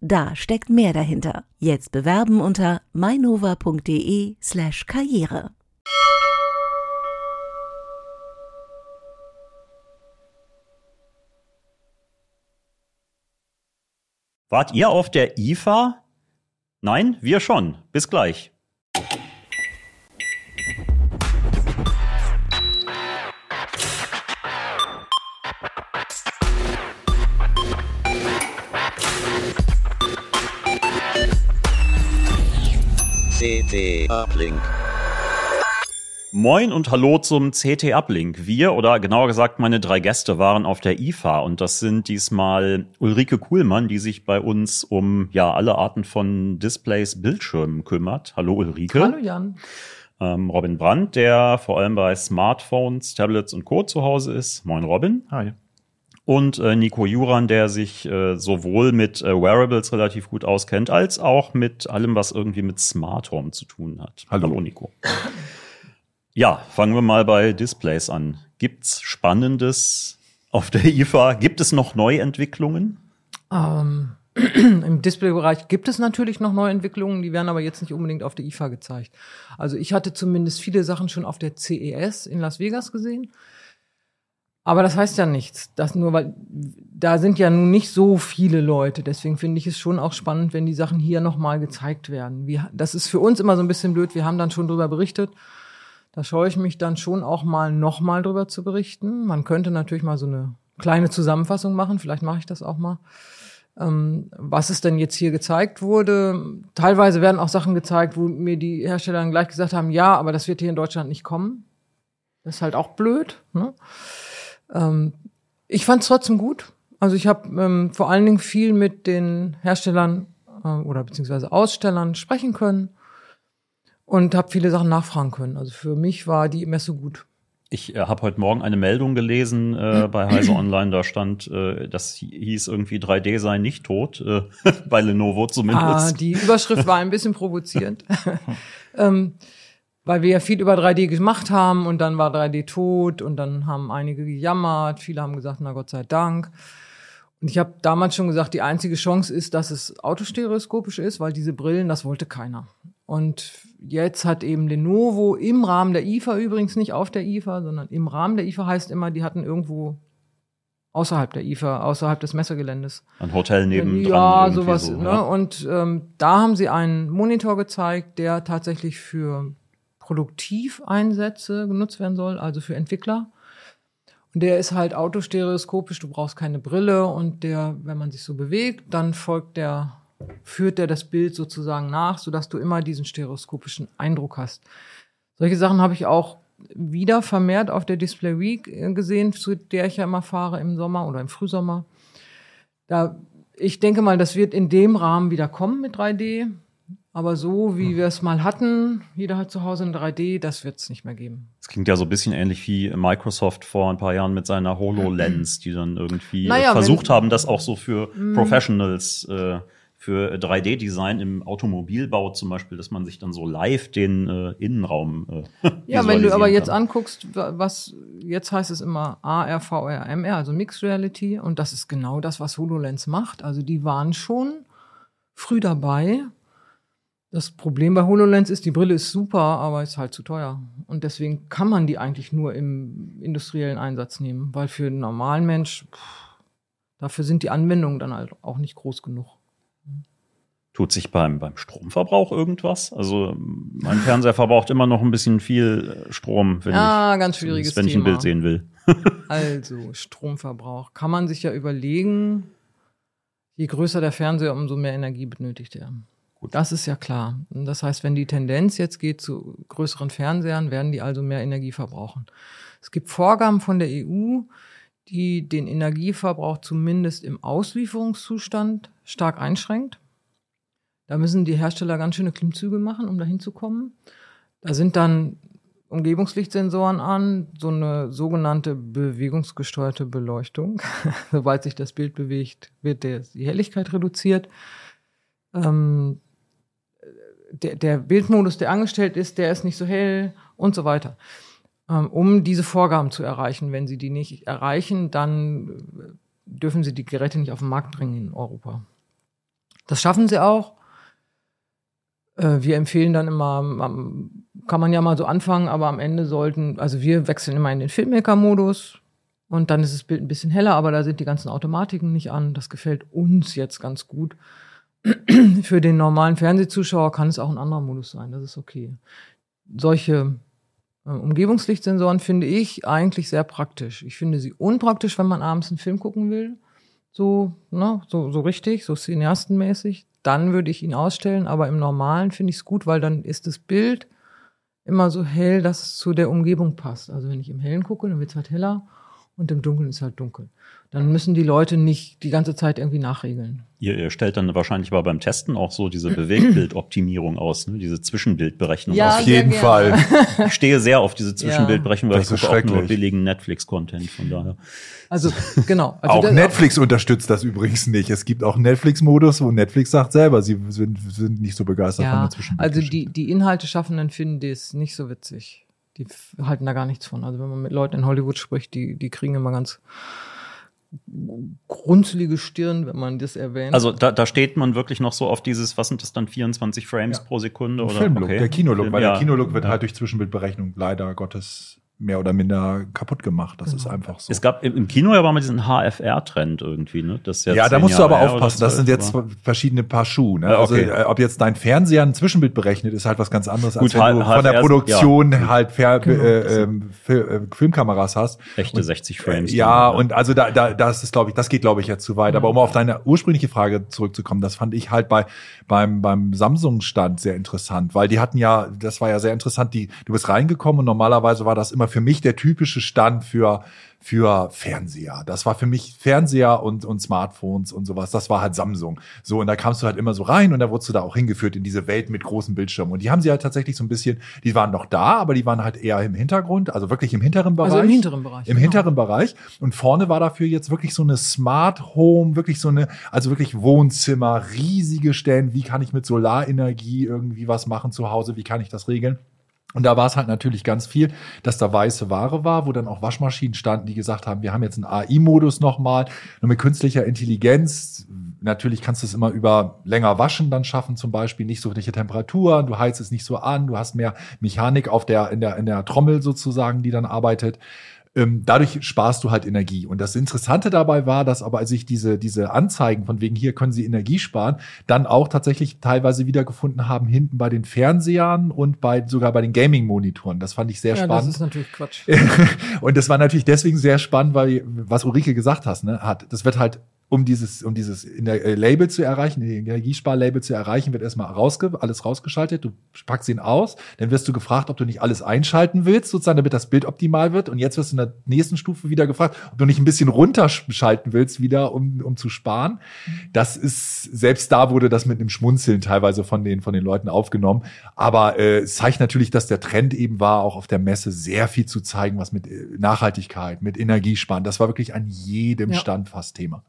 Da steckt mehr dahinter. Jetzt bewerben unter mainova.de slash karriere. Wart ihr auf der IFA? Nein, wir schon. Bis gleich. CT Uplink. Moin und hallo zum CT Uplink. Wir oder genauer gesagt meine drei Gäste waren auf der IFA und das sind diesmal Ulrike Kuhlmann, die sich bei uns um ja alle Arten von Displays, Bildschirmen kümmert. Hallo Ulrike. Hallo Jan. Ähm, Robin Brandt, der vor allem bei Smartphones, Tablets und Co. zu Hause ist. Moin Robin. Hi. Und äh, Nico Juran, der sich äh, sowohl mit äh, Wearables relativ gut auskennt, als auch mit allem, was irgendwie mit Smart Home zu tun hat. Hallo. Hallo Nico. Ja, fangen wir mal bei Displays an. Gibt's Spannendes auf der IFA? Gibt es noch Neuentwicklungen? Ähm, Im Displaybereich gibt es natürlich noch Neuentwicklungen, die werden aber jetzt nicht unbedingt auf der IFA gezeigt. Also ich hatte zumindest viele Sachen schon auf der CES in Las Vegas gesehen. Aber das heißt ja nichts. Das nur, weil da sind ja nun nicht so viele Leute. Deswegen finde ich es schon auch spannend, wenn die Sachen hier nochmal gezeigt werden. Wir, das ist für uns immer so ein bisschen blöd. Wir haben dann schon drüber berichtet. Da scheue ich mich dann schon auch mal nochmal drüber zu berichten. Man könnte natürlich mal so eine kleine Zusammenfassung machen. Vielleicht mache ich das auch mal. Ähm, was es denn jetzt hier gezeigt wurde. Teilweise werden auch Sachen gezeigt, wo mir die Hersteller dann gleich gesagt haben, ja, aber das wird hier in Deutschland nicht kommen. Das ist halt auch blöd. Ne? Ähm, ich fand es trotzdem gut. Also ich habe ähm, vor allen Dingen viel mit den Herstellern äh, oder beziehungsweise Ausstellern sprechen können und habe viele Sachen nachfragen können. Also für mich war die Messe gut. Ich äh, habe heute Morgen eine Meldung gelesen äh, bei Heise Online, da stand, äh, das hieß irgendwie 3D sei nicht tot, äh, bei Lenovo zumindest. Ah, die Überschrift war ein bisschen provozierend. ähm, weil wir ja viel über 3D gemacht haben und dann war 3D tot und dann haben einige gejammert, viele haben gesagt, na Gott sei Dank. Und ich habe damals schon gesagt, die einzige Chance ist, dass es autostereoskopisch ist, weil diese Brillen, das wollte keiner. Und jetzt hat eben Lenovo im Rahmen der IFA übrigens nicht auf der IFA, sondern im Rahmen der IFA heißt immer, die hatten irgendwo außerhalb der IFA, außerhalb des Messegeländes. Ein Hotel neben Ja, sowas. So, ne? Und ähm, da haben sie einen Monitor gezeigt, der tatsächlich für Produktiveinsätze genutzt werden soll, also für Entwickler. Und der ist halt autostereoskopisch, du brauchst keine Brille und der, wenn man sich so bewegt, dann folgt der, führt der das Bild sozusagen nach, sodass du immer diesen stereoskopischen Eindruck hast. Solche Sachen habe ich auch wieder vermehrt auf der Display Week gesehen, zu der ich ja immer fahre im Sommer oder im Frühsommer. Da, ich denke mal, das wird in dem Rahmen wieder kommen mit 3D. Aber so, wie wir es mal hatten, jeder hat zu Hause ein 3D, das wird es nicht mehr geben. Das klingt ja so ein bisschen ähnlich wie Microsoft vor ein paar Jahren mit seiner HoloLens, die dann irgendwie Naja, versucht haben, das auch so für Professionals, äh, für 3D-Design im Automobilbau zum Beispiel, dass man sich dann so live den äh, Innenraum äh, Ja, wenn du aber visualisieren jetzt kann. anguckst, wa- was jetzt heißt es immer AR, VR, MR, also Mixed Reality, und das ist genau das, was HoloLens macht. Also die waren schon früh dabei. Das Problem bei HoloLens ist, die Brille ist super, aber ist halt zu teuer. Und deswegen kann man die eigentlich nur im industriellen Einsatz nehmen, weil für einen normalen Mensch, pff, dafür sind die Anwendungen dann halt auch nicht groß genug. Tut sich beim, beim Stromverbrauch irgendwas? Also mein Fernseher verbraucht immer noch ein bisschen viel äh, Strom, wenn Ja, ich, ganz schwieriges wenn ich ein Thema. Bild sehen will. Also, Stromverbrauch. Kann man sich ja überlegen, je größer der Fernseher, umso mehr Energie benötigt er. Gut. Das ist ja klar. Das heißt, wenn die Tendenz jetzt geht zu größeren Fernsehern, werden die also mehr Energie verbrauchen. Es gibt Vorgaben von der EU, die den Energieverbrauch zumindest im Auslieferungszustand stark einschränkt. Da müssen die Hersteller ganz schöne Klimmzüge machen, um da hinzukommen. Da sind dann Umgebungslichtsensoren an, so eine sogenannte bewegungsgesteuerte Beleuchtung. Sobald sich das Bild bewegt, wird die Helligkeit reduziert. Ähm, der, der Bildmodus, der angestellt ist, der ist nicht so hell und so weiter. Ähm, um diese Vorgaben zu erreichen. Wenn sie die nicht erreichen, dann dürfen sie die Geräte nicht auf den Markt bringen in Europa. Das schaffen sie auch. Äh, wir empfehlen dann immer, kann man ja mal so anfangen, aber am Ende sollten, also wir wechseln immer in den Filmmaker-Modus und dann ist das Bild ein bisschen heller, aber da sind die ganzen Automatiken nicht an. Das gefällt uns jetzt ganz gut. Für den normalen Fernsehzuschauer kann es auch ein anderer Modus sein, das ist okay. Solche äh, Umgebungslichtsensoren finde ich eigentlich sehr praktisch. Ich finde sie unpraktisch, wenn man abends einen Film gucken will. So, ne, so, so richtig, so cineastenmäßig dann würde ich ihn ausstellen. Aber im Normalen finde ich es gut, weil dann ist das Bild immer so hell, dass es zu der Umgebung passt. Also wenn ich im Hellen gucke, dann wird es halt heller und im Dunkeln ist halt dunkel. Dann müssen die Leute nicht die ganze Zeit irgendwie nachregeln. Ihr, ihr stellt dann wahrscheinlich mal beim Testen auch so diese Bewegtbildoptimierung aus, ne? diese Zwischenbildberechnung. Ja, aus. Auf jeden Fall. Ich stehe sehr auf diese Zwischenbildberechnung, weil Das ich ist gucke auch nur billigen Netflix-Content, von daher. Also genau. Also auch das- Netflix unterstützt das übrigens nicht. Es gibt auch einen Netflix-Modus, wo Netflix sagt selber, sie sind, sind nicht so begeistert von Ja, der Zwischenbild. also die, die Inhalteschaffenden finden das nicht so witzig. Die halten da gar nichts von. Also wenn man mit Leuten in Hollywood spricht, die, die kriegen immer ganz grunzelige Stirn, wenn man das erwähnt. Also da, da steht man wirklich noch so auf dieses, was sind das dann, 24 Frames Ja. pro Sekunde? Oder? Filmlook, Okay. der Kinolook, weil Ja. der Kinolook wird Ja. halt durch Zwischenbildberechnung leider Gottes mehr oder minder kaputt gemacht. Das ist Genau. einfach so. Es gab im Kino ja war mal diesen HFR-Trend irgendwie, ne? Das ist ja, da musst du Jahre aber her oder aufpassen. Das sind jetzt aber- verschiedene Paar Schuhe. Ne? Ja, okay. Also, äh, ob jetzt dein Fernseher ein Zwischenbild berechnet, ist halt was ganz anderes, als Gut, wenn du H- von der HFR Produktion halt Fer Genau. äh, ähm, äh, Filmkameras hast. echte 60 Frames. Ja, dann, und also da, da das ist, glaube ich, das geht, glaube ich, jetzt zu weit. Aber um auf deine ursprüngliche Frage zurückzukommen, das fand ich halt bei beim beim Samsung-Stand sehr interessant, weil die hatten ja, das war ja sehr interessant. Die, du bist reingekommen und normalerweise war das immer für mich der typische Stand für für Fernseher. Das war für mich Fernseher und, und Smartphones und sowas. Das war halt Samsung. So, und da kamst du halt immer so rein und da wurdest du da auch hingeführt in diese Welt mit großen Bildschirmen. Und die haben sie halt tatsächlich so ein bisschen, die waren noch da, aber die waren halt eher im Hintergrund, also wirklich im hinteren Bereich. Also im hinteren Bereich, Im genau. hinteren Bereich. Und vorne war dafür jetzt wirklich so eine Smart Home, wirklich so eine, also wirklich Wohnzimmer, riesige Stellen. Wie kann ich mit Solarenergie irgendwie was machen zu Hause? Wie kann ich das regeln? Und da war es halt natürlich ganz viel, dass da weiße Ware war, wo dann auch Waschmaschinen standen, die gesagt haben, wir haben jetzt einen AI-Modus nochmal, nur mit künstlicher Intelligenz. Natürlich kannst du es immer über länger waschen dann schaffen, zum Beispiel nicht so welche Temperaturen, du heizt es nicht so an, du hast mehr Mechanik auf der, in der, in der Trommel sozusagen, die dann arbeitet. Ähm, dadurch sparst du halt Energie. Und das Interessante dabei war, dass aber sich diese, diese Anzeigen von wegen hier können sie Energie sparen, dann auch tatsächlich teilweise wiedergefunden haben hinten bei den Fernsehern und bei, sogar bei den Gaming-Monitoren. Das fand ich sehr ja, spannend. das ist natürlich Quatsch. und das war natürlich deswegen sehr spannend, weil, was Ulrike gesagt hast, ne, hat, das wird halt, um dieses, um dieses in der, äh, Label zu erreichen, den Energiespar-Label zu erreichen, wird erstmal rausge alles rausgeschaltet. Du packst ihn aus, dann wirst du gefragt, ob du nicht alles einschalten willst, sozusagen, damit das Bild optimal wird. Und jetzt wirst du in der nächsten Stufe wieder gefragt, ob du nicht ein bisschen runterschalten willst, wieder, um, um zu sparen. Das ist, selbst da wurde das mit einem Schmunzeln teilweise von den, von den Leuten aufgenommen. Aber äh, es zeigt natürlich, dass der Trend eben war, auch auf der Messe sehr viel zu zeigen, was mit äh, Nachhaltigkeit, mit Energiesparen. Das war wirklich an jedem Ja. Stand fast Thema.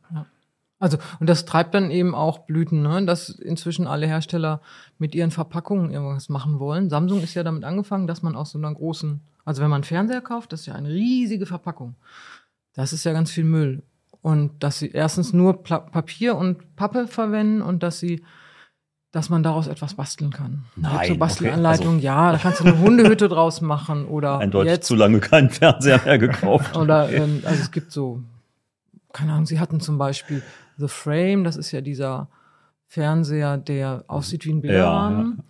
Also, und das treibt dann eben auch Blüten, ne? dass inzwischen alle Hersteller mit ihren Verpackungen irgendwas machen wollen. Samsung ist ja damit angefangen, dass man aus so einer großen, also wenn man einen Fernseher kauft, das ist ja eine riesige Verpackung. Das ist ja ganz viel Müll. Und dass sie erstens nur Pla Papier und Pappe verwenden und dass sie, dass man daraus etwas basteln kann. Gibt Nein, so okay, Bastelanleitungen, ja, da kannst du eine Hundehütte draus machen oder Eindeutig jetzt zu lange keinen Fernseher mehr gekauft. oder ähm, also es gibt so, keine Ahnung, sie hatten zum Beispiel The Frame, das ist ja dieser Fernseher, der aussieht wie ein Bilderrahmen.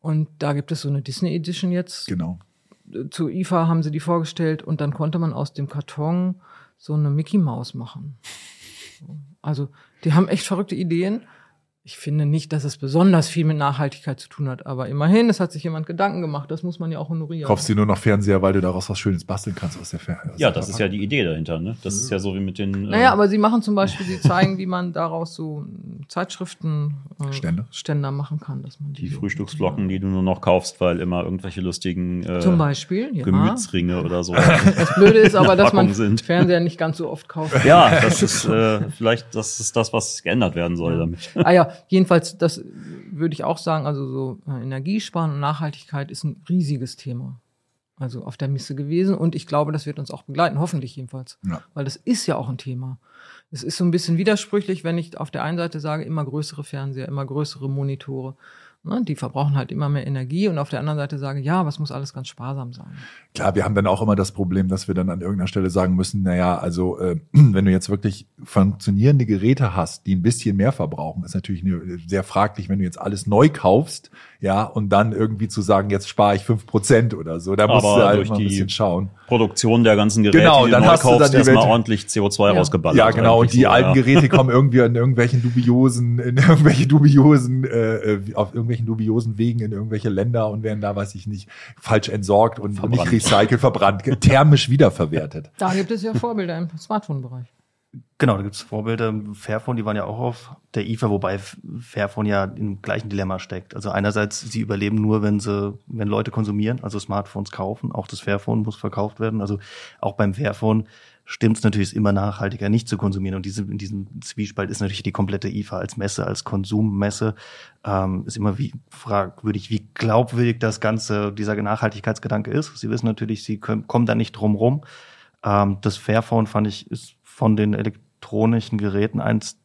Und da gibt es so eine Disney Edition jetzt. Genau. Zu IFA haben sie die vorgestellt und dann konnte man aus dem Karton so eine Mickey Maus machen. Also, die haben echt verrückte Ideen. Ich finde nicht, dass es besonders viel mit Nachhaltigkeit zu tun hat, aber immerhin, es hat sich jemand Gedanken gemacht, das muss man ja auch honorieren. Kaufst dir nur noch Fernseher, weil du daraus was Schönes basteln kannst aus der Fernseher. Ja, das ist ja die Idee dahinter. Ne? Das ist ja so wie mit den. äh, Naja, aber sie machen zum Beispiel, sie zeigen, wie man daraus so Zeitschriften äh, Ständer? Ständer machen kann, dass man die, die Frühstücksflocken, die du nur noch kaufst, weil immer irgendwelche lustigen äh, zum Beispiel, ja. Gemütsringe oder so. Das Blöde ist aber, dass man sind. Fernseher nicht ganz so oft kauft. ja, das ist äh, vielleicht das ist das, was geändert werden soll damit. Ah ja, jedenfalls, das würde ich auch sagen, also so äh, Energiesparen und Nachhaltigkeit ist ein riesiges Thema. Also auf der Messe gewesen und ich glaube, das wird uns auch begleiten, hoffentlich jedenfalls. Ja. Weil das ist ja auch ein Thema. Es ist so ein bisschen widersprüchlich, wenn ich auf der einen Seite sage, immer größere Fernseher, immer größere Monitore. Ne, die verbrauchen halt immer mehr Energie und auf der anderen Seite sage, ja, aber es muss alles ganz sparsam sein. Klar, wir haben dann auch immer das Problem, dass wir dann an irgendeiner Stelle sagen müssen, naja, also äh, wenn du jetzt wirklich funktionierende Geräte hast, die ein bisschen mehr verbrauchen, ist natürlich eine, sehr fraglich, wenn du jetzt alles neu kaufst, ja, und dann irgendwie zu sagen, jetzt spare ich fünf Prozent oder so. Da musst Aber du halt durch mal ein bisschen schauen. Produktion der ganzen Geräte, Genau, die dann du neu hast du kaufst, dann die erstmal Welt- ordentlich CO2 Ja. rausgeballert. Ja, genau. Und die so, alten ja. Geräte kommen irgendwie in irgendwelchen dubiosen, in irgendwelche dubiosen, äh, äh, auf irgendwelchen dubiosen Wegen in irgendwelche Länder und werden da, weiß ich nicht, falsch entsorgt und, und nicht Verbrannt. recycelt, verbrannt, thermisch wiederverwertet. Da gibt es ja Vorbilder im Smartphone-Bereich. Genau, da gibt's Vorbilder. Fairphone, die waren ja auch auf der IFA, wobei Fairphone ja im gleichen Dilemma steckt. Also einerseits, sie überleben nur, wenn sie, wenn Leute konsumieren, also Smartphones kaufen. Auch das Fairphone muss verkauft werden. Also auch beim Fairphone stimmt es natürlich, immer nachhaltiger, nicht zu konsumieren. Und diese, in diesem Zwiespalt ist natürlich die komplette IFA als Messe, als Konsummesse, ähm, ist immer wie fragwürdig, wie glaubwürdig das Ganze, dieser Nachhaltigkeitsgedanke ist. Sie wissen natürlich, sie können, kommen da nicht drum rum. Ähm, das Fairphone fand ich ist von den elektronischen Geräten eins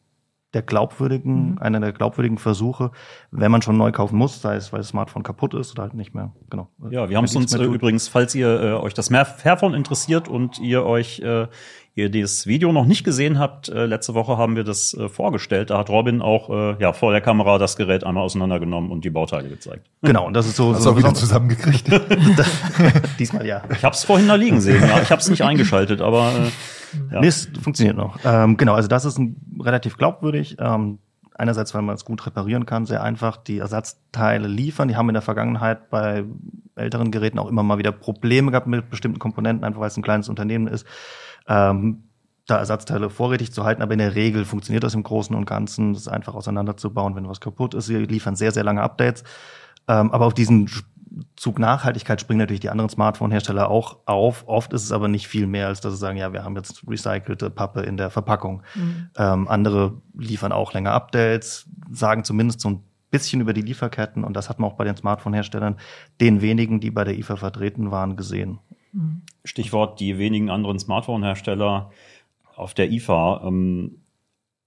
der glaubwürdigen, Mhm. einer der glaubwürdigen Versuche, wenn man schon neu kaufen muss, sei es, weil das Smartphone kaputt ist oder halt nicht mehr, genau. Ja, wir haben es uns äh, übrigens, falls ihr äh, euch das Fairphone interessiert und ihr euch äh, ihr dieses Video noch nicht gesehen habt, äh, letzte Woche haben wir das äh, vorgestellt. Da hat Robin auch äh, ja vor der Kamera das Gerät einmal auseinandergenommen und die Bauteile gezeigt. Genau, und das ist so, Hast so auch wieder zusammengekriegt. diesmal ja. Ich habe es vorhin da liegen sehen. Ja, ich habe es nicht eingeschaltet, aber ja. Mist, funktioniert noch. Ähm, genau, also das ist ein, relativ glaubwürdig. Ähm, einerseits, weil man es gut reparieren kann, sehr einfach die Ersatzteile liefern. Die haben in der Vergangenheit bei älteren Geräten auch immer mal wieder Probleme gehabt mit bestimmten Komponenten, einfach weil es ein kleines Unternehmen ist. Ähm, da Ersatzteile vorrätig zu halten, aber in der Regel funktioniert das im Großen und Ganzen. Das ist einfach auseinanderzubauen, wenn was kaputt ist. Sie liefern sehr, sehr lange Updates. Ähm, aber auf diesen Zug Nachhaltigkeit springen natürlich die anderen Smartphone-Hersteller auch auf. Oft ist es aber nicht viel mehr, als dass sie sagen, ja, wir haben jetzt recycelte Pappe in der Verpackung. Ähm, andere liefern auch länger Updates, sagen zumindest so ein bisschen über die Lieferketten und das hat man auch bei den Smartphone-Herstellern, den wenigen, die bei der IFA vertreten waren, gesehen. Stichwort die wenigen anderen Smartphone-Hersteller auf der IFA. Ähm,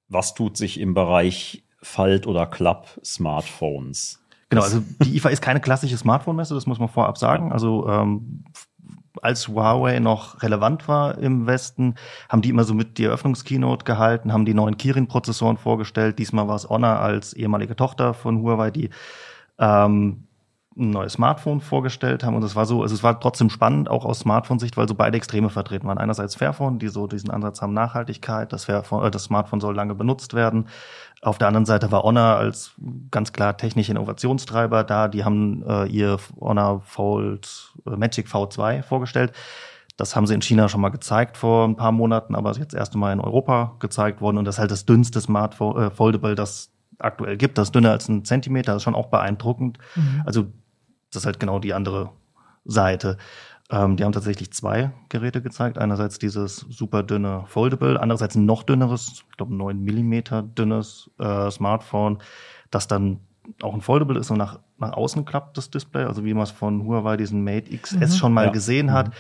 was tut sich im Bereich Falt- oder Klapp-Smartphones? Genau, also die IFA ist keine klassische Smartphone-Messe, das muss man vorab sagen. Also ähm, als Huawei noch relevant war im Westen, haben die immer so mit die Eröffnungskeynote gehalten, haben die neuen Kirin-Prozessoren vorgestellt. Diesmal war es Honor als ehemalige Tochter von Huawei, die ähm, ein neues Smartphone vorgestellt haben. Und es war so, also es war trotzdem spannend, auch aus Smartphone-Sicht, weil so beide Extreme vertreten waren. Einerseits Fairphone, die so diesen Ansatz haben, Nachhaltigkeit, das, Fairphone, äh, das Smartphone soll lange benutzt werden. Auf der anderen Seite war Honor als ganz klar technischer Innovationstreiber da. Die haben äh, ihr Honor Fold äh, Magic V2 vorgestellt. Das haben sie in China schon mal gezeigt vor ein paar Monaten, aber ist jetzt erst einmal in Europa gezeigt worden. Und das ist halt das dünnste Smartphone, äh, Foldable, das aktuell gibt. Das ist dünner als ein Zentimeter, das ist schon auch beeindruckend. Also das ist halt genau die andere Seite. Ähm, die haben tatsächlich zwei Geräte gezeigt. Einerseits dieses super dünne Foldable, andererseits ein noch dünneres, ich glaube 9 Millimeter dünnes äh, Smartphone, das dann auch ein Foldable ist und nach, nach außen klappt, das Display. Also wie man es von Huawei, diesen Mate XS schon mal Ja. gesehen hat.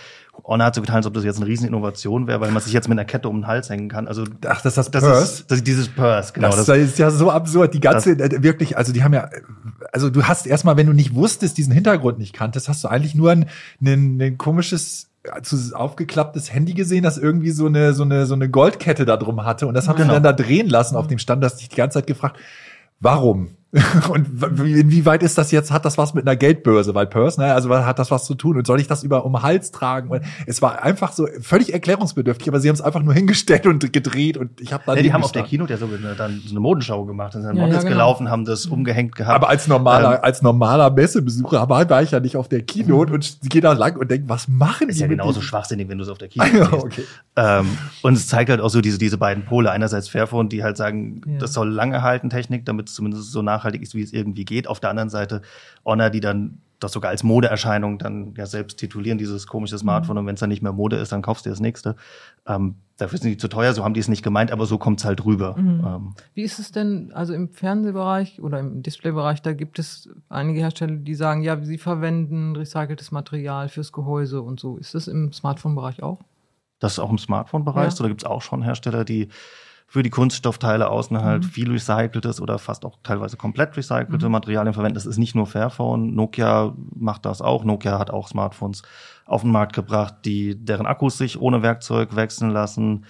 Honor hat so getan, als ob das jetzt eine Rieseninnovation wäre, weil man sich jetzt mit einer Kette um den Hals hängen kann. Also Ach, das ist das das Purse? ist, das ist dieses Purse, genau. das, ist ja so absurd. Die ganze, äh, wirklich, also die haben ja, also du hast erstmal, wenn du nicht wusstest, diesen Hintergrund nicht kanntest, hast du eigentlich nur ein, ein, ein komisches zu aufgeklapptes Handy gesehen, das irgendwie so eine so eine so eine Goldkette da drum hatte und das haben Genau. sie dann da drehen lassen auf dem Stand, das dich die ganze Zeit gefragt, warum? Und inwieweit ist das jetzt, hat das was mit einer Geldbörse? Weil Purse, ne, also hat das was zu tun? Und soll ich das über um den Hals tragen? Und es war einfach so völlig erklärungsbedürftig, aber sie haben es einfach nur hingestellt und gedreht und ich habe dann Ja, die haben auf der. Kino ja so eine, dann so eine Modenschau gemacht, dann sind Ja, Models ja, genau. gelaufen, haben das umgehängt gehabt. Aber als normaler, Ähm, als normaler Messebesucher war, war ich ja nicht auf der Keynote und ich gehe da lang und denke, was machen ist die ja mit genauso schwachsinnig, wenn du es auf der Kino Ja, siehst. okay. Ähm, und es zeigt halt auch so diese, diese beiden Pole. Einerseits Fairphone, die halt sagen, Ja. das soll lange halten, Technik, damit es zumindest so nachhaltig ist, wie es irgendwie geht. Auf der anderen Seite Honor, die dann das sogar als Modeerscheinung dann ja selbst titulieren, dieses komische Smartphone. Und wenn es dann nicht mehr Mode ist, dann kaufst du dir das nächste. Ähm, dafür sind die zu teuer, so haben die es nicht gemeint, aber so kommt es halt rüber. Ähm, Wie ist es denn, also im Fernsehbereich oder im Displaybereich, da gibt es einige Hersteller, die sagen, ja, sie verwenden recyceltes Material fürs Gehäuse und so. Ist das im Smartphone-Bereich auch? Das ist auch im Smartphone-Bereich. Ja. So, da gibt es auch schon Hersteller, die für die Kunststoffteile außen halt Mhm. viel recyceltes oder fast auch teilweise komplett recycelte Materialien verwenden. Das ist nicht nur Fairphone. Nokia macht das auch. Nokia hat auch Smartphones auf den Markt gebracht, die deren Akkus sich ohne Werkzeug wechseln lassen.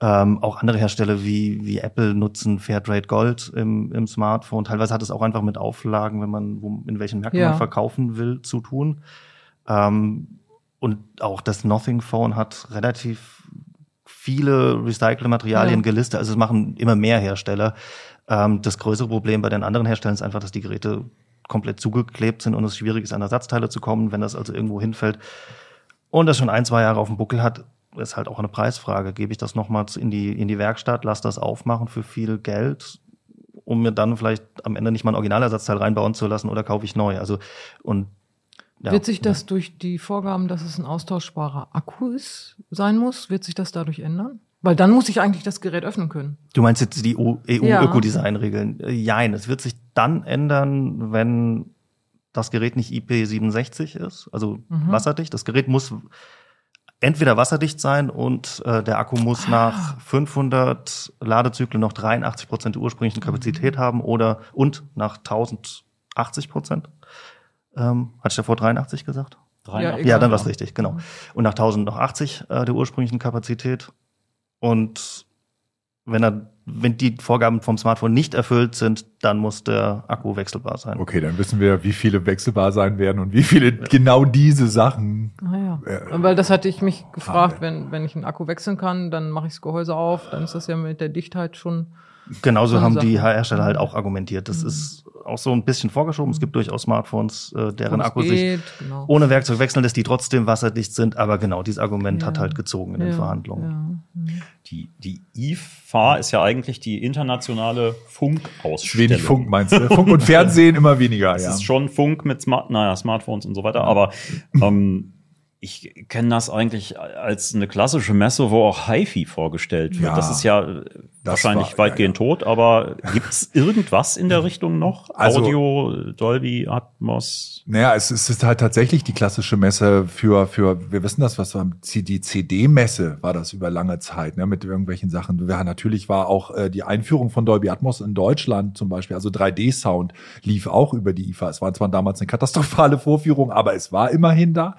Ähm, auch andere Hersteller wie, wie Apple nutzen Fairtrade Gold im, im Smartphone. Teilweise hat es auch einfach mit Auflagen, wenn man, wo, in welchen Märkten Ja. man verkaufen will, zu tun. Ähm, und auch das Nothing Phone hat relativ viele recycelte Materialien Ja. gelistet. Also es machen immer mehr Hersteller. Ähm, das größere Problem bei den anderen Herstellern ist einfach, dass die Geräte komplett zugeklebt sind und es schwierig ist, an Ersatzteile zu kommen, wenn das also irgendwo hinfällt. Und das schon ein, zwei Jahre auf dem Buckel hat, ist halt auch eine Preisfrage. Gebe ich das nochmals in die, in die Werkstatt, lass das aufmachen für viel Geld, um mir dann vielleicht am Ende nicht mal ein Originalersatzteil reinbauen zu lassen oder kaufe ich neu? Also, und ja. Wird sich das durch die Vorgaben, dass es ein austauschbarer Akku ist, sein muss, wird sich das dadurch ändern? Weil dann muss ich eigentlich das Gerät öffnen können. Du meinst jetzt die Ja. EU-Ökodesign-Regeln? Äh, Jein, es wird sich dann ändern, wenn das Gerät nicht IP67 ist, also Mhm. wasserdicht. Das Gerät muss entweder wasserdicht sein und äh, der Akku muss Ah. nach 500 Ladezyklen noch 83 Prozent der ursprünglichen Kapazität Mhm. haben oder und nach 1080 Prozent. Ähm, hatte ich davor 83 gesagt? Ja, Ja, egal. dann war es richtig, genau. Und nach 1000 noch 80 äh, der ursprünglichen Kapazität. Und wenn er, wenn die Vorgaben vom Smartphone nicht erfüllt sind, dann muss der Akku wechselbar sein. Okay, dann wissen wir, wie viele wechselbar sein werden und wie viele genau diese Sachen. Ah ja. Äh, Weil das hatte ich mich gefragt, Kabel. wenn, wenn ich einen Akku wechseln kann, dann mache ich das Gehäuse auf, dann ist das ja mit der Dichtheit schon. Genauso haben die Sache. Hersteller halt auch argumentiert. Das ist auch so ein bisschen vorgeschoben. Es gibt durchaus Smartphones, äh, deren Akku sich genau. ohne Werkzeug wechseln lässt, die trotzdem wasserdicht sind. Aber genau, dieses Argument hat Ja. halt gezogen in den Ja, Verhandlungen. ja. Die, die IFA ist ja eigentlich die internationale Funkausstellung. Wenig Funk meinst du? Funk und Fernsehen immer weniger, Es ja. ist schon Funk mit Smart, naja, Smartphones und so weiter, aber ähm, ich kenne das eigentlich als eine klassische Messe, wo auch HiFi vorgestellt wird. Ja, das ist ja äh, wahrscheinlich war- weitgehend ja, tot, aber gibt's irgendwas in der Richtung noch? Also- Audio, Dolby, Atmos? Naja, es ist, es ist halt tatsächlich die klassische Messe für, für wir wissen das, was war die CD-Messe war das über lange Zeit, ne, mit irgendwelchen Sachen. Ja, natürlich war auch äh, die Einführung von Dolby Atmos in Deutschland zum Beispiel, also 3D-Sound lief auch über die IFA. Es war zwar damals eine katastrophale Vorführung, aber es war immerhin da.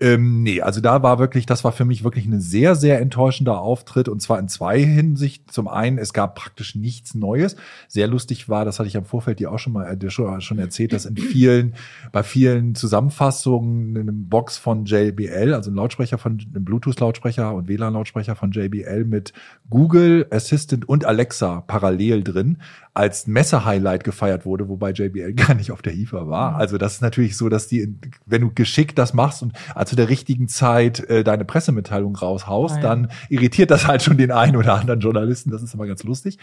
Ähm, nee, also da war wirklich, das war für mich wirklich ein sehr, sehr enttäuschender Auftritt und zwar in zwei Hinsichten. Zum einen, es gab praktisch nichts Neues. Sehr lustig war, das hatte ich am Vorfeld dir auch schon mal äh, schon, erzählt, dass in vielen, bei vielen Zusammenfassungen eine Box von JBL, also ein Lautsprecher von, ein Bluetooth-Lautsprecher und WLAN-Lautsprecher von JBL mit Google Assistant und Alexa parallel drin als Messe-Highlight gefeiert wurde, wobei JBL gar nicht auf der IFA war. Also das ist natürlich so, dass die, wenn du geschickt das machst und äh, zu der richtigen Zeit äh, deine Pressemitteilung raushaust, Ah, ja. dann irritiert das halt schon den einen oder anderen Journalisten. Das ist immer ganz lustig.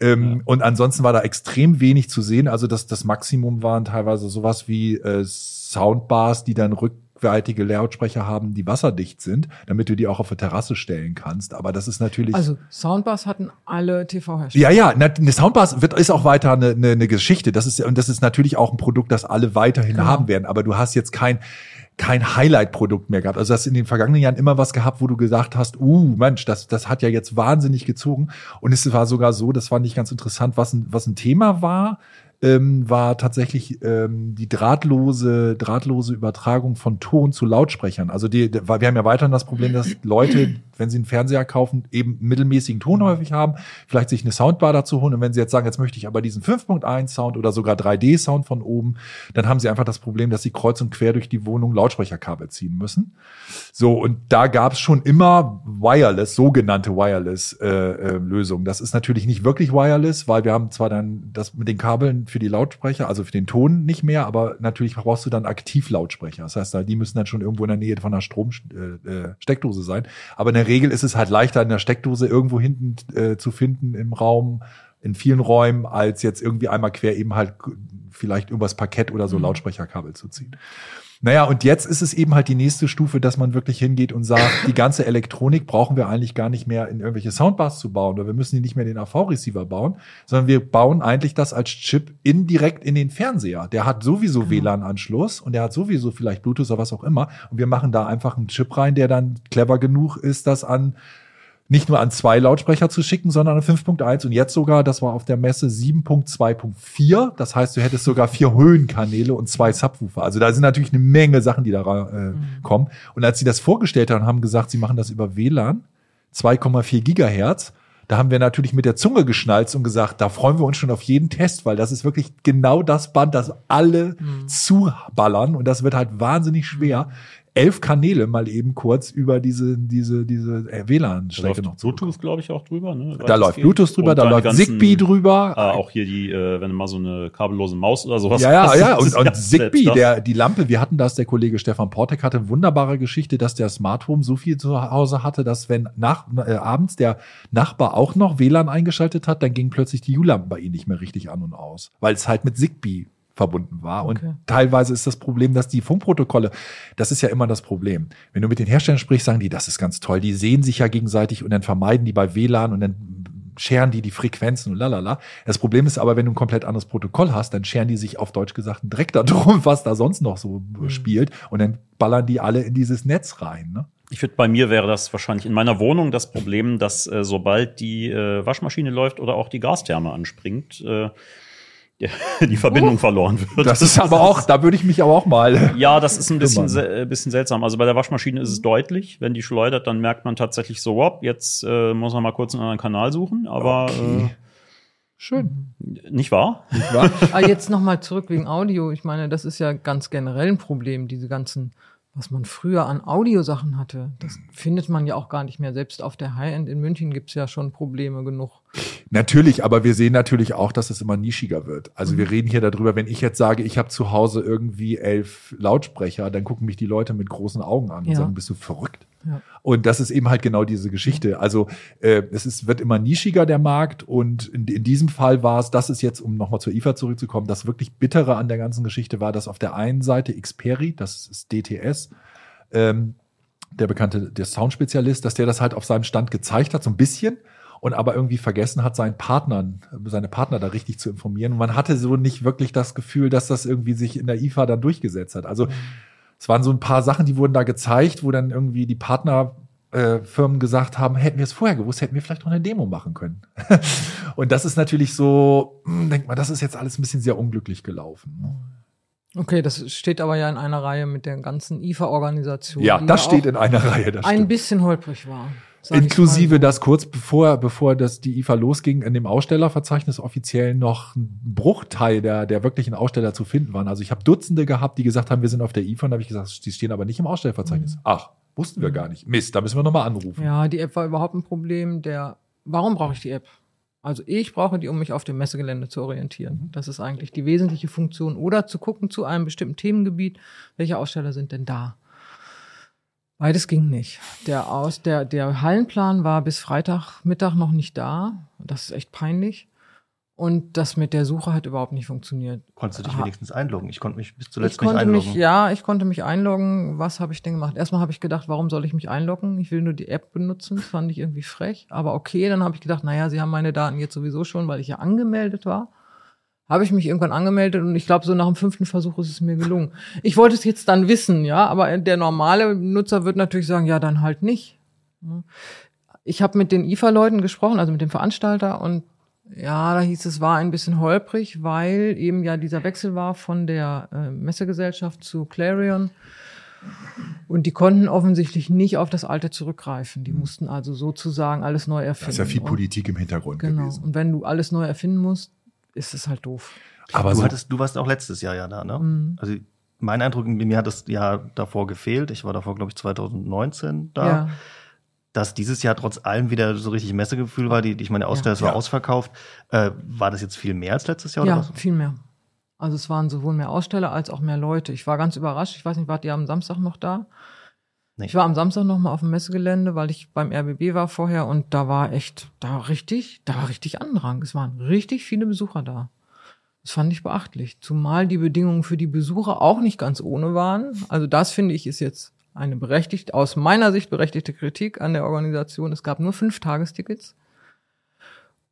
Ähm, Und ansonsten war da extrem wenig zu sehen. Also das, das Maximum waren teilweise sowas wie äh, Soundbars, die dann rückwärtige Lautsprecher haben, die wasserdicht sind, damit du die auch auf der Terrasse stellen kannst. Aber das ist natürlich. Also Soundbars hatten alle TV-Hersteller. Ja, ja, eine Soundbar wird, ist auch weiter eine, eine, eine Geschichte. Das ist, und das ist natürlich auch ein Produkt, das alle weiterhin Genau. haben werden. Aber du hast jetzt kein, kein Highlight-Produkt mehr gehabt. Also du hast in den vergangenen Jahren immer was gehabt, wo du gesagt hast, uh, Mensch, das, das hat ja jetzt wahnsinnig gezogen. Und es war sogar so, das fand ich ganz interessant, was ein, was ein Thema war, ähm, war tatsächlich ähm, die drahtlose, drahtlose Übertragung von Ton zu Lautsprechern. Also die, die, wir haben ja weiterhin das Problem, dass Leute, wenn sie einen Fernseher kaufen, eben mittelmäßigen Ton häufig haben, vielleicht sich eine Soundbar dazu holen und wenn sie jetzt sagen, jetzt möchte ich aber diesen 5.1 Sound oder sogar 3D Sound von oben, dann haben sie einfach das Problem, dass sie kreuz und quer durch die Wohnung Lautsprecherkabel ziehen müssen. So und da gab es schon immer Wireless, sogenannte Wireless äh, äh, Lösungen. Das ist natürlich nicht wirklich Wireless, weil wir haben zwar dann das mit den Kabeln für die Lautsprecher, also für den Ton nicht mehr, aber natürlich brauchst du dann Aktivlautsprecher. Das heißt, die müssen dann schon irgendwo in der Nähe von einer Stromsteckdose äh, sein. Aber in der Regel ist es halt leichter, in der Steckdose irgendwo hinten äh, zu finden im Raum, in vielen Räumen, als jetzt irgendwie einmal quer eben halt vielleicht übers Parkett oder so mhm. Lautsprecherkabel zu ziehen. Naja, und jetzt ist es eben halt die nächste Stufe, dass man wirklich hingeht und sagt, die ganze Elektronik brauchen wir eigentlich gar nicht mehr in irgendwelche Soundbars zu bauen oder wir müssen die nicht mehr den AV-Receiver bauen, sondern wir bauen eigentlich das als Chip indirekt in den Fernseher. Der hat sowieso genau. WLAN-Anschluss und der hat sowieso vielleicht Bluetooth oder was auch immer und wir machen da einfach einen Chip rein, der dann clever genug ist, das an nicht nur an zwei Lautsprecher zu schicken, sondern an 5.1 und jetzt sogar, das war auf der Messe 7.2.4. Das heißt, du hättest sogar vier Höhenkanäle und zwei Subwoofer. Also da sind natürlich eine Menge Sachen, die da äh, mhm. kommen. Und als sie das vorgestellt haben, haben gesagt, sie machen das über WLAN, 2,4 Gigahertz. Da haben wir natürlich mit der Zunge geschnalzt und gesagt, da freuen wir uns schon auf jeden Test, weil das ist wirklich genau das Band, das alle mhm. zuballern und das wird halt wahnsinnig schwer, elf Kanäle mal eben kurz über diese, diese, diese äh, WLAN-Strecke noch Bluetooth, glaube ich, auch drüber. Ne? Da läuft Bluetooth drüber, da läuft Zigbee drüber. Äh, auch hier die, äh, wenn du mal so eine kabellose Maus oder sowas Ja, ja, hast, ja. Und, und Zigbee, der, die Lampe, wir hatten das, der Kollege Stefan Portek hatte eine wunderbare Geschichte, dass der Smart Home so viel zu Hause hatte, dass wenn nach, äh, abends der Nachbar auch noch WLAN eingeschaltet hat, dann ging plötzlich die U-Lampen bei ihm nicht mehr richtig an und aus. Weil es halt mit Zigbee verbunden war. Okay. Und teilweise ist das Problem, dass die Funkprotokolle, das ist ja immer das Problem. Wenn du mit den Herstellern sprichst, sagen die, das ist ganz toll. Die sehen sich ja gegenseitig und dann vermeiden die bei WLAN und dann scheren die die Frequenzen und lalala. Das Problem ist aber, wenn du ein komplett anderes Protokoll hast, dann scheren die sich auf Deutsch gesagt direkt darum, was da sonst noch so mhm. spielt und dann ballern die alle in dieses Netz rein. Ne? Ich finde, bei mir wäre das wahrscheinlich in meiner Wohnung das Problem, dass äh, sobald die äh, Waschmaschine läuft oder auch die Gastherme anspringt, äh, die Verbindung uh, verloren wird. Das ist aber auch, da würde ich mich aber auch mal. Ja, das ist ein bisschen, se bisschen seltsam. Also bei der Waschmaschine ist es deutlich. Wenn die schleudert, dann merkt man tatsächlich so, wop, jetzt äh, muss man mal kurz einen anderen Kanal suchen. Aber okay. äh, schön. Nicht wahr? Nicht wahr? ah, jetzt nochmal zurück wegen Audio. Ich meine, das ist ja ganz generell ein Problem, diese ganzen was man früher an Audiosachen hatte, das findet man ja auch gar nicht mehr. Selbst auf der High-End in München gibt's ja schon Probleme genug. Natürlich, aber wir sehen natürlich auch, dass es immer nischiger wird. Also mhm. wir reden hier darüber, wenn ich jetzt sage, ich habe zu Hause irgendwie elf Lautsprecher, dann gucken mich die Leute mit großen Augen an und ja. sagen, bist du verrückt? Und das ist eben halt genau diese Geschichte. Also äh, es ist, wird immer nischiger der Markt und in, in diesem Fall war es, das ist jetzt, um nochmal zur IFA zurückzukommen, das wirklich bittere an der ganzen Geschichte war, dass auf der einen Seite Xperi, das ist DTS, ähm, der bekannte, der Soundspezialist, dass der das halt auf seinem Stand gezeigt hat, so ein bisschen und aber irgendwie vergessen hat, seinen Partnern, seine Partner da richtig zu informieren. Und man hatte so nicht wirklich das Gefühl, dass das irgendwie sich in der IFA dann durchgesetzt hat. Also es waren so ein paar Sachen, die wurden da gezeigt, wo dann irgendwie die Partnerfirmen äh, gesagt haben, hätten wir es vorher gewusst, hätten wir vielleicht noch eine Demo machen können. und das ist natürlich so, hm, denkt man, das ist jetzt alles ein bisschen sehr unglücklich gelaufen. Ne? Okay, das steht aber ja in einer Reihe mit der ganzen IFA-Organisation. Ja, das steht in einer Reihe. Das ein stimmt. bisschen holprig war. Inklusive das kurz bevor, bevor das die IFA losging, in dem Ausstellerverzeichnis offiziell noch ein Bruchteil der, der wirklichen Aussteller zu finden waren. Also ich habe Dutzende gehabt, die gesagt haben, wir sind auf der IFA und da habe ich gesagt, die stehen aber nicht im Ausstellerverzeichnis. Mhm. Ach, wussten wir gar nicht. Mist, da müssen wir nochmal anrufen. Ja, die App war überhaupt ein Problem. Der, warum brauche ich die App? Also ich brauche die, um mich auf dem Messegelände zu orientieren. Mhm. Das ist eigentlich die wesentliche Funktion. Oder zu gucken zu einem bestimmten Themengebiet, welche Aussteller sind denn da? Beides ging nicht. Der, aus, der, der Hallenplan war bis Freitagmittag noch nicht da. Das ist echt peinlich. Und das mit der Suche hat überhaupt nicht funktioniert. Konntest du dich Aha. wenigstens einloggen? Ich konnte mich bis zuletzt ich nicht einloggen. Mich, ja, ich konnte mich einloggen. Was habe ich denn gemacht? Erstmal habe ich gedacht, warum soll ich mich einloggen? Ich will nur die App benutzen. Das fand ich irgendwie frech. Aber okay, dann habe ich gedacht, naja, sie haben meine Daten jetzt sowieso schon, weil ich ja angemeldet war habe ich mich irgendwann angemeldet und ich glaube, so nach dem fünften Versuch ist es mir gelungen. Ich wollte es jetzt dann wissen, ja, aber der normale Nutzer wird natürlich sagen, ja, dann halt nicht. Ich habe mit den IFA-Leuten gesprochen, also mit dem Veranstalter und Ja, da hieß es, war ein bisschen holprig, weil eben ja dieser Wechsel war von der äh, Messegesellschaft zu Clarion. Und die konnten offensichtlich nicht auf das Alte zurückgreifen. Die mussten also sozusagen alles neu erfinden. ist ja viel Politik im Hintergrund Genau. gewesen. Und wenn du alles neu erfinden musst, ist es halt doof. Aber du, so, hattest, du warst auch letztes Jahr ja da, ne? Mhm. Also mein Eindruck, mir hat das Jahr davor gefehlt. Ich war davor, glaube ich, 2019 da. Ja. Dass dieses Jahr trotz allem wieder so richtig Messegefühl war. Die, ich meine, der Aussteller Ja. war ausverkauft. Äh, war das jetzt viel mehr als letztes Jahr? Ja, Oder was? viel mehr. Also es waren sowohl mehr Aussteller als auch mehr Leute. Ich war ganz überrascht. Ich weiß nicht, wart ihr am Samstag noch da? Nee. Ich war am Samstag noch mal auf dem Messegelände, weil ich beim RBB war vorher und da war echt, da war richtig, da war richtig Andrang. Es waren richtig viele Besucher da. Das fand ich beachtlich. Zumal die Bedingungen für die Besucher auch nicht ganz ohne waren. Also das finde ich ist jetzt eine berechtigt, aus meiner Sicht berechtigte Kritik an der Organisation. Es gab nur fünf Tagestickets.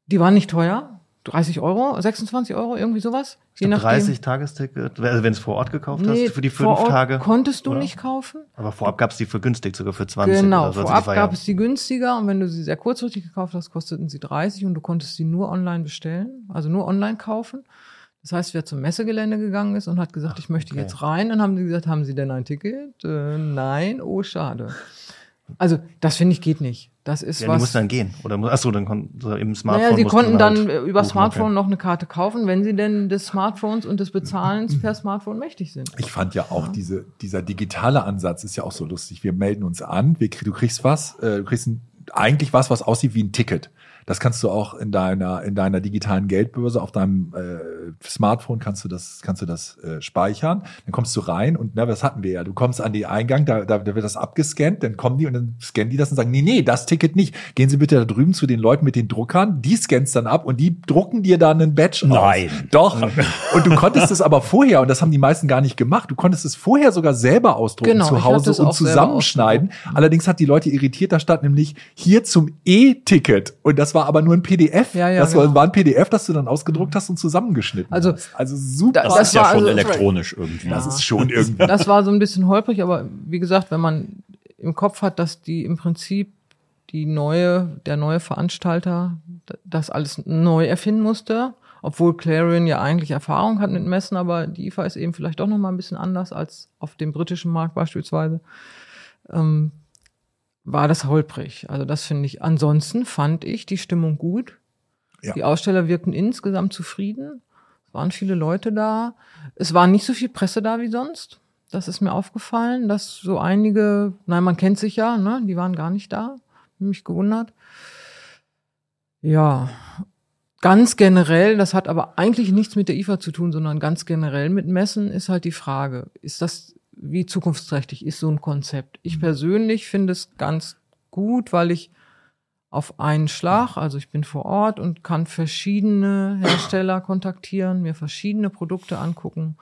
Die waren nicht teuer. 30 Euro, 26 Euro, irgendwie sowas. Ich glaub, 30 Tagesticket, also wenn es vor Ort gekauft Nee, hast, für die fünf Tage. konntest du oder? nicht kaufen. Aber vorab gab es die für günstig, sogar für 20. Genau, so. Also vorab gab es die günstiger und wenn du sie sehr kurzfristig gekauft hast, kosteten sie 30 und du konntest sie nur online bestellen, also nur online kaufen. Das heißt, wer zum Messegelände gegangen ist und hat gesagt, ich möchte okay. jetzt rein, dann haben die gesagt, haben Sie denn ein Ticket? Äh, nein, oh schade. Also das finde ich geht nicht. Das ist ja, die was. mussten dann gehen. Oder achso, dann konnten so im Smartphone. naja, sie konnten dann halt über buchen, Smartphone okay. noch eine Karte kaufen, wenn sie denn des Smartphones und des Bezahlens per Smartphone mächtig sind. ich fand ja auch diese, dieser digitale Ansatz ist ja auch so lustig. Wir melden uns an, wir, du kriegst was, äh, du kriegst ein, eigentlich was, was aussieht wie ein Ticket. Das kannst du auch in deiner, in deiner digitalen Geldbörse auf deinem äh, Smartphone kannst du das, kannst du das äh, speichern. Dann kommst du rein und na, das hatten wir ja. Du kommst an den Eingang, da, da, da wird das abgescannt, dann kommen die und dann scannen die das und sagen, nee, nee, das Ticket nicht. Gehen Sie bitte da drüben zu den Leuten mit den Druckern, die scannst dann ab und die drucken dir dann einen Badge Nein. aus. Doch. Und du konntest es aber vorher, und das haben die meisten gar nicht gemacht, du konntest es vorher sogar selber ausdrucken Genau, zu Hause und zusammenschneiden. Allerdings hat die Leute irritiert, da stand nämlich hier zum E-Ticket. Und das war aber nur ein PDF. Ja, ja, das war, genau. war ein PDF, das du dann ausgedruckt hast und zusammengeschnitten Also, hast. Also super. Das, Das ist ja war schon also- elektronisch irgendwie. das ist schon irgendwie. Das war so ein bisschen holprig, aber wie gesagt, wenn man im Kopf hat, dass die im Prinzip die neue, der neue Veranstalter das alles neu erfinden musste, obwohl Clarion ja eigentlich Erfahrung hat mit Messen, aber die IFA ist eben vielleicht doch noch mal ein bisschen anders als auf dem britischen Markt beispielsweise. Ähm, war das holprig. Also das finde ich. Ansonsten fand ich die Stimmung gut. Ja. Die Aussteller wirkten insgesamt zufrieden. Es waren viele Leute da. Es war nicht so viel Presse da wie sonst. Das ist mir aufgefallen, dass so einige, nein, man kennt sich ja, ne, die waren gar nicht da. Mich gewundert. Ja, ganz generell, das hat aber eigentlich nichts mit der IFA zu tun, sondern ganz generell mit Messen ist halt die Frage, ist das, wie zukunftsträchtig ist so ein Konzept? Ich persönlich finde es ganz gut, weil ich auf einen Schlag, also ich bin vor Ort und kann verschiedene Hersteller kontaktieren, mir verschiedene Produkte angucken,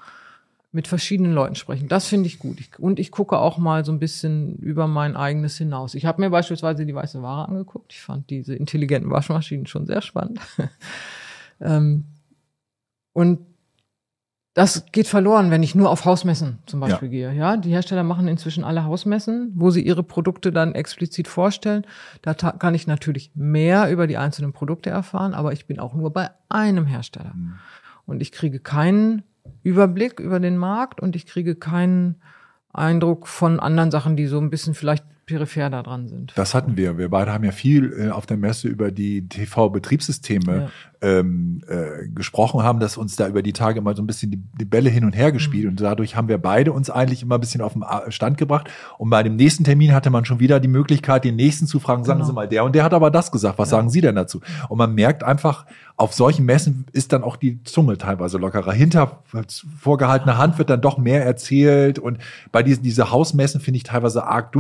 mit verschiedenen Leuten sprechen. Das finde ich gut. Und ich gucke auch mal so ein bisschen über mein eigenes hinaus. Ich habe mir beispielsweise die weiße Ware angeguckt. Ich fand diese intelligenten Waschmaschinen schon sehr spannend. ähm, und das geht verloren, wenn ich nur auf Hausmessen zum Beispiel gehe. Ja, die Hersteller machen inzwischen alle Hausmessen, wo sie ihre Produkte dann explizit vorstellen. Da kann ich natürlich mehr über die einzelnen Produkte erfahren, aber ich bin auch nur bei einem Hersteller. Und ich kriege keinen Überblick über den Markt und ich kriege keinen Eindruck von anderen Sachen, die so ein bisschen vielleicht peripher da dran sind. Das hatten wir. Wir beide haben ja viel äh, auf der Messe über die TV-Betriebssysteme ähm, äh, gesprochen, haben das uns da über die Tage mal so ein bisschen die, die Bälle hin und her gespielt Mhm. und dadurch haben wir beide uns eigentlich immer ein bisschen auf den A- Stand gebracht. Und bei dem nächsten Termin hatte man schon wieder die Möglichkeit, den nächsten zu fragen, sagen Genau. Sie mal, der und der hat aber das gesagt, was sagen Sie denn dazu? Und man merkt einfach, auf solchen Messen ist dann auch die Zunge teilweise lockerer. Hinter vorgehaltener Hand wird dann doch mehr erzählt und bei diesen diese Hausmessen finde ich teilweise arg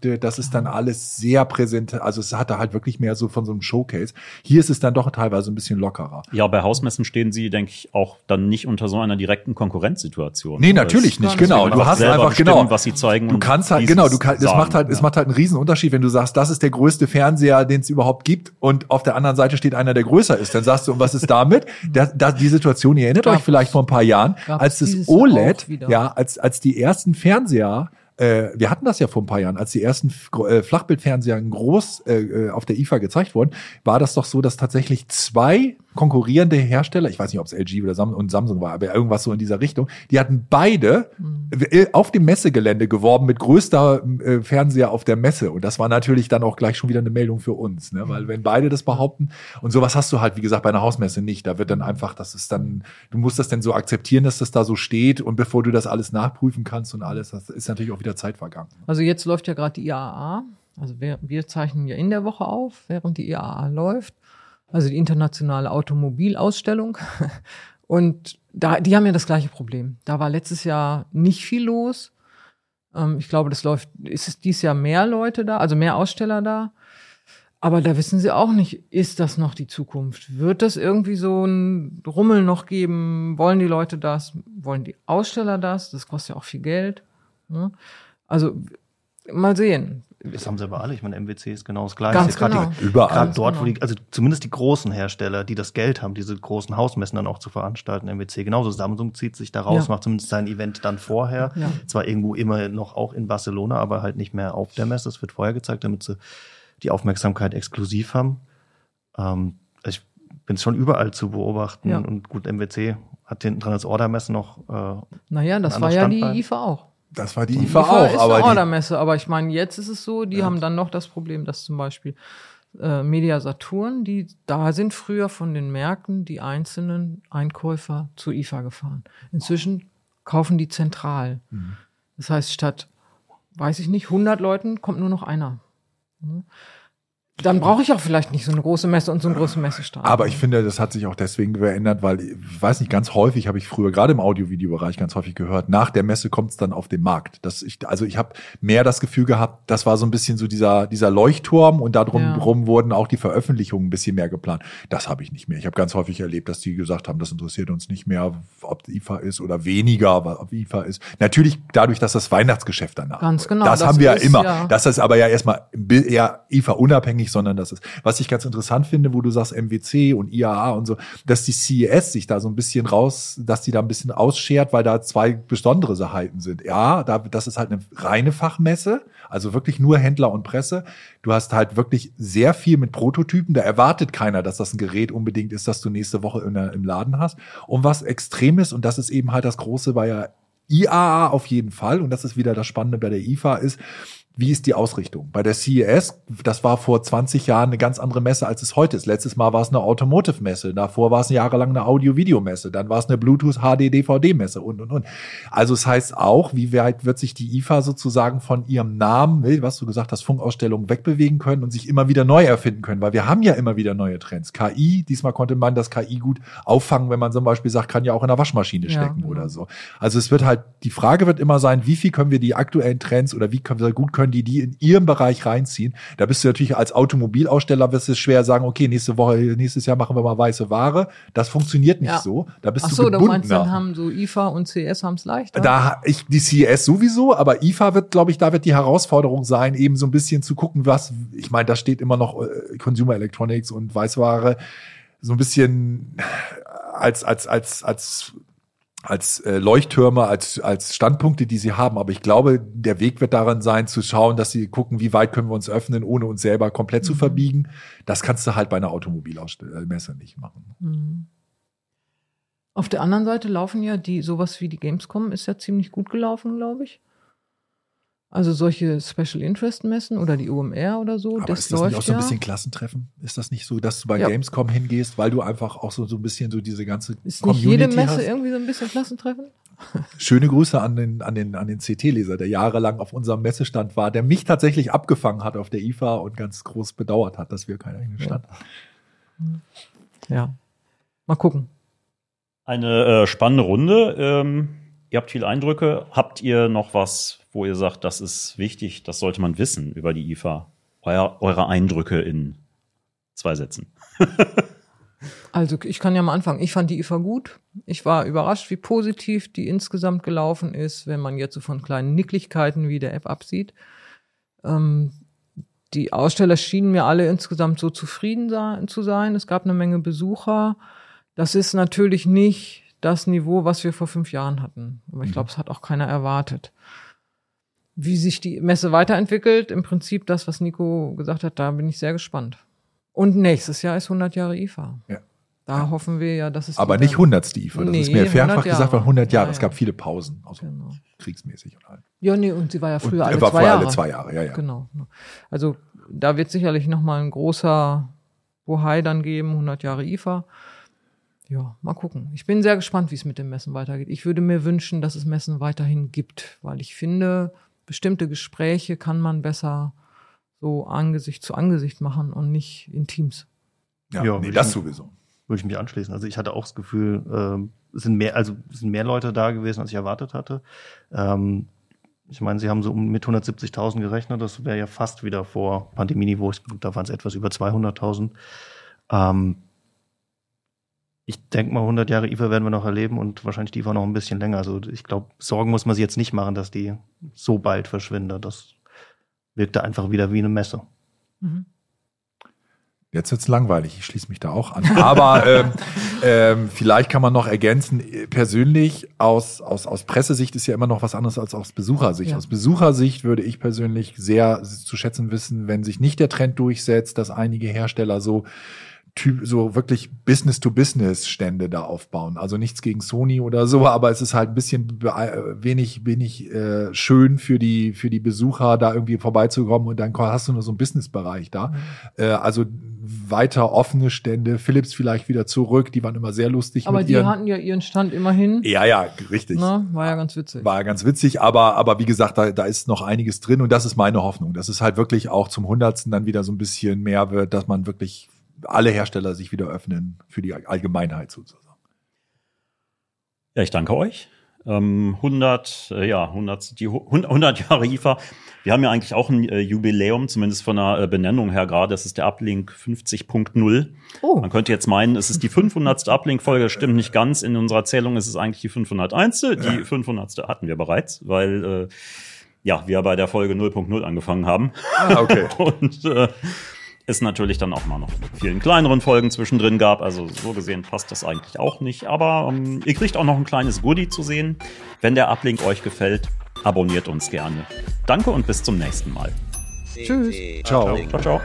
durchgetaktet. Das ist dann alles sehr präsent. Also es hatte halt wirklich mehr so von so einem Showcase. Hier ist es dann doch teilweise ein bisschen lockerer. Ja, bei Hausmessen stehen sie, denke ich, auch dann nicht unter so einer direkten Konkurrenzsituation. Nee, Weil natürlich es- nicht, genau. Du hast einfach, bestimmen, genau. was sie zeigen. Du kannst halt, genau, du es kannst, es macht halt, es ja. macht halt einen riesen Unterschied, wenn du sagst, das ist der größte Fernseher, den es überhaupt gibt und auf der anderen Seite steht einer, der größer ist. Dann sagst du, und was ist damit? Das, das, die Situation, ihr erinnert Gab euch vielleicht es- vor ein paar Jahren, gab als es das OLED, wieder. ja, als, als die ersten Fernseher äh, wir hatten das ja vor ein paar Jahren, als die ersten äh, Flachbildfernseher groß äh, äh, auf der IFA gezeigt wurden, war das doch so, dass tatsächlich zwei konkurrierende Hersteller, ich weiß nicht, ob es LG oder Sam und Samsung war, aber irgendwas so in dieser Richtung, die hatten beide äh, auf dem Messegelände geworben mit größter äh, Fernseher auf der Messe. Und das war natürlich dann auch gleich schon wieder eine Meldung für uns, ne? weil wenn beide das behaupten und sowas hast du halt, wie gesagt, bei einer Hausmesse nicht. Da wird dann einfach, das ist dann, du musst das dann so akzeptieren, dass das da so steht und bevor du das alles nachprüfen kannst und alles, das ist natürlich auch wieder Zeit vergangen. Also jetzt läuft ja gerade die IAA. Also wir, wir zeichnen ja in der Woche auf, während die IAA läuft. Also die internationale Automobilausstellung. Und da, die haben ja das gleiche Problem. Da war letztes Jahr nicht viel los. Ähm, ich glaube, das läuft, ist es dieses Jahr mehr Leute da, also mehr Aussteller da. Aber da wissen sie auch nicht, ist das noch die Zukunft? Wird das irgendwie so ein Rummel noch geben? Wollen die Leute das? Wollen die Aussteller das? Das kostet ja auch viel Geld. Ne? Also mal sehen. Das haben sie aber alle. Ich meine, MWC ist genau das Gleiche. Ganz Gerade genau. die, Überall. gerade Ganz dort, wo genau. die, also zumindest die großen Hersteller, die das Geld haben, diese großen Hausmessen dann auch zu veranstalten, MWC genauso. Samsung zieht sich da raus, Ja. macht zumindest sein Event dann vorher. Ja. Zwar irgendwo immer noch auch in Barcelona, aber halt nicht mehr auf der Messe. Es wird vorher gezeigt, damit sie die Aufmerksamkeit exklusiv haben. Ähm, ich bin schon überall zu beobachten Ja. und gut, MWC hat hinten dran als Ordermesse noch äh, Naja, das war ja die Standbein. IFA auch. Das war die Die IFA IFA auch, ist aber eine die, Ordermesse, aber ich meine, jetzt ist es so, die haben dann noch das Problem, dass zum Beispiel äh, Media Saturn, die da sind früher von den Märkten die einzelnen Einkäufer zur IFA gefahren. Inzwischen kaufen die zentral. Mhm. Das heißt, statt, weiß ich nicht, 100 Leuten kommt nur noch einer. Mhm. Dann brauche ich auch vielleicht nicht so eine große Messe und so einen großen Messestand. Aber ich finde, das hat sich auch deswegen geändert, weil ich weiß nicht, ganz häufig habe ich früher, gerade im Audio-Video-Bereich, ganz häufig gehört, nach der Messe kommt es dann auf den Markt. Das ich, also ich habe mehr das Gefühl gehabt, das war so ein bisschen so dieser, dieser Leuchtturm und darum Ja. rum wurden auch die Veröffentlichungen ein bisschen mehr geplant. Das habe ich nicht mehr. Ich habe ganz häufig erlebt, dass die gesagt haben, das interessiert uns nicht mehr, ob IFA ist oder weniger, ob IFA ist. Natürlich dadurch, dass das Weihnachtsgeschäft danach. Ganz genau, Das, das haben wir ja ist immer. ja- Das ist aber ja erstmal eher IFA unabhängig, sondern das ist, was ich ganz interessant finde, wo du sagst MWC und IAA und so, dass die CES sich da so ein bisschen raus, dass die da ein bisschen ausschert, weil da zwei besondere Seiten sind. Ja, da, das ist halt eine reine Fachmesse, also wirklich nur Händler und Presse. Du hast halt wirklich sehr viel mit Prototypen. Da erwartet keiner, dass das ein Gerät unbedingt ist, das du nächste Woche der, im Laden hast. Und was extrem ist, und das ist eben halt das Große bei ja IAA auf jeden Fall, und das ist wieder das Spannende bei der IFA, ist, wie ist die Ausrichtung? Bei der CES, das war vor 20 Jahren eine ganz andere Messe, als es heute ist. Letztes Mal war es eine Automotive-Messe, davor war es jahrelang eine Audio-Video-Messe, dann war es eine Bluetooth-HD-DVD-Messe und, und, und. Also es heißt auch, wie weit wird sich die IFA sozusagen von ihrem Namen, was du gesagt hast, Funkausstellung wegbewegen können und sich immer wieder neu erfinden können, weil wir haben ja immer wieder neue Trends. KI, diesmal konnte man das KI gut auffangen, wenn man zum Beispiel sagt, kann ja auch in der Waschmaschine Ja, stecken genau. oder so. Also es wird halt, die Frage wird immer sein, wie viel können wir die aktuellen Trends oder wie können wir, gut können die die in ihrem Bereich reinziehen? Da bist du natürlich als Automobilaussteller, wirst du schwer sagen, okay, nächste Woche, nächstes Jahr machen wir mal weiße Ware. Das funktioniert nicht Ja. so. Da bist Ach du so, du gebundener. meinst, dann haben so IFA und CS haben es leichter? Da ich die CES sowieso, aber IFA wird, glaube ich, da wird die Herausforderung sein, eben so ein bisschen zu gucken, was, ich meine, da steht immer noch äh, Consumer Electronics und Weißware so ein bisschen als als als als als äh, Leuchttürme, als, als Standpunkte, die sie haben. Aber ich glaube, der Weg wird daran sein, zu schauen, dass sie gucken, wie weit können wir uns öffnen, ohne uns selber komplett zu verbiegen. Das kannst du halt bei einer Automobilmesse nicht machen. Mhm. Auf der anderen Seite laufen ja die, sowas wie die Gamescom ist ja ziemlich gut gelaufen, glaube ich. Also solche Special Interest Messen oder die OMR oder so, Aber das ist das läuft nicht auch so ein ja. bisschen Klassentreffen? Ist das nicht so, dass du bei Ja. Gamescom hingehst, weil du einfach auch so, so ein bisschen so diese ganze Ist nicht jede Messe hast? irgendwie so ein bisschen Klassentreffen? Schöne Grüße an den, an den, an den CT-Leser, der jahrelang auf unserem Messestand war, der mich tatsächlich abgefangen hat auf der IFA und ganz groß bedauert hat, dass wir keinen eigenen Stand haben. Ja. Mal gucken. Eine äh, spannende Runde. Ähm, ihr habt viele Eindrücke. Habt ihr noch was, wo ihr sagt, das ist wichtig, das sollte man wissen über die IFA? Euer, eure Eindrücke in zwei Sätzen. Also ich kann ja mal anfangen. Ich fand die IFA gut. Ich war überrascht, wie positiv die insgesamt gelaufen ist, wenn man jetzt so von kleinen Nicklichkeiten wie der App absieht. Ähm, die Aussteller schienen mir alle insgesamt so zufrieden sa- zu sein. Es gab eine Menge Besucher. Das ist natürlich nicht das Niveau, was wir vor fünf Jahren hatten. Aber ich glaube, es hat auch keiner erwartet. Wie sich die Messe weiterentwickelt, im Prinzip das, was Nico gesagt hat, da bin ich sehr gespannt. Und nächstes Jahr ist 100 Jahre IFA. Ja. Da hoffen wir ja, dass es. Aber nicht 100. IFA. Das Nee, ist mir mehrfach 100 gesagt, weil 100 Jahre. Ja, Es ja. gab viele Pausen, also Genau. kriegsmäßig und halt. Ja, nee, und sie war ja Und früher alle war zwei Jahre. alle zwei Jahre, ja, ja. Genau. Also da wird sicherlich noch mal ein großer Bohai dann geben, 100 Jahre IFA. Ja, mal gucken. Ich bin sehr gespannt, wie es mit dem Messen weitergeht. Ich würde mir wünschen, dass es Messen weiterhin gibt, weil ich finde, bestimmte Gespräche kann man besser so Angesicht zu Angesicht machen und nicht in Teams. Ja, Ja, nee, ich- das sowieso. Würde ich mich anschließen. Also ich hatte auch das Gefühl, ähm, es sind mehr, also es sind mehr Leute da gewesen, als ich erwartet hatte. Ähm, ich meine, sie haben so um mit 170.000 gerechnet. Das wäre ja fast wieder vor Pandemieniveau. Ich- Da waren es etwas über 200.000. Ähm, ich denke mal, 100 Jahre IFA werden wir noch erleben und wahrscheinlich die IFA noch ein bisschen länger. Also ich glaube, Sorgen muss man sich jetzt nicht machen, dass die so bald verschwindet. Das wirkte einfach wieder wie eine Messe. Jetzt wird's langweilig, ich schließe mich da auch an. Aber ähm, ähm, vielleicht kann man noch ergänzen, persönlich aus, aus, aus Pressesicht ist ja immer noch was anderes als aus Besuchersicht. Ja. Aus Besuchersicht würde ich persönlich sehr zu schätzen wissen, wenn sich nicht der Trend durchsetzt, dass einige Hersteller so Typ, so wirklich Business-to-Business-Stände da aufbauen. Also nichts gegen Sony oder so, aber es ist halt ein bisschen be- wenig, wenig äh, schön für die, für die Besucher, da irgendwie vorbeizukommen und dann hast du nur so einen Business-Bereich da. Äh, also weiter offene Stände, Philips vielleicht wieder zurück, die waren immer sehr lustig Aber die ihren. hatten ja ihren Stand immerhin. ja, ja, richtig. Ne? War ja ganz witzig. War ja ganz witzig, aber, aber wie gesagt, da, da ist noch einiges drin und das ist meine Hoffnung, dass es halt wirklich auch zum Hundertsten dann wieder so ein bisschen mehr wird, dass man wirklich alle Hersteller sich wieder öffnen für die Allgemeinheit sozusagen. Ja, ich danke euch. Ähm, 100, äh, ja, 100, die hu- 100 Jahre IFA. Wir haben ja eigentlich auch ein äh, Jubiläum, zumindest von der äh, Benennung her gerade. Das ist der Uplink 50.0. Oh, Man könnte jetzt meinen, es ist die 500. Uplink-Folge. Stimmt nicht ganz. In unserer Zählung ist es eigentlich die 501. Die 500. hatten wir bereits, weil äh, ja, wir bei der Folge 0.0 angefangen haben. Ah, okay. Und äh, es natürlich dann auch mal noch vielen kleineren Folgen zwischendrin gab. Also so gesehen passt das eigentlich auch nicht. Aber ähm, ihr kriegt auch noch ein kleines Goodie zu sehen. Wenn der Uplink euch gefällt, abonniert uns gerne. Danke und bis zum nächsten Mal. Tschüss. Ciao. Ciao, ciao.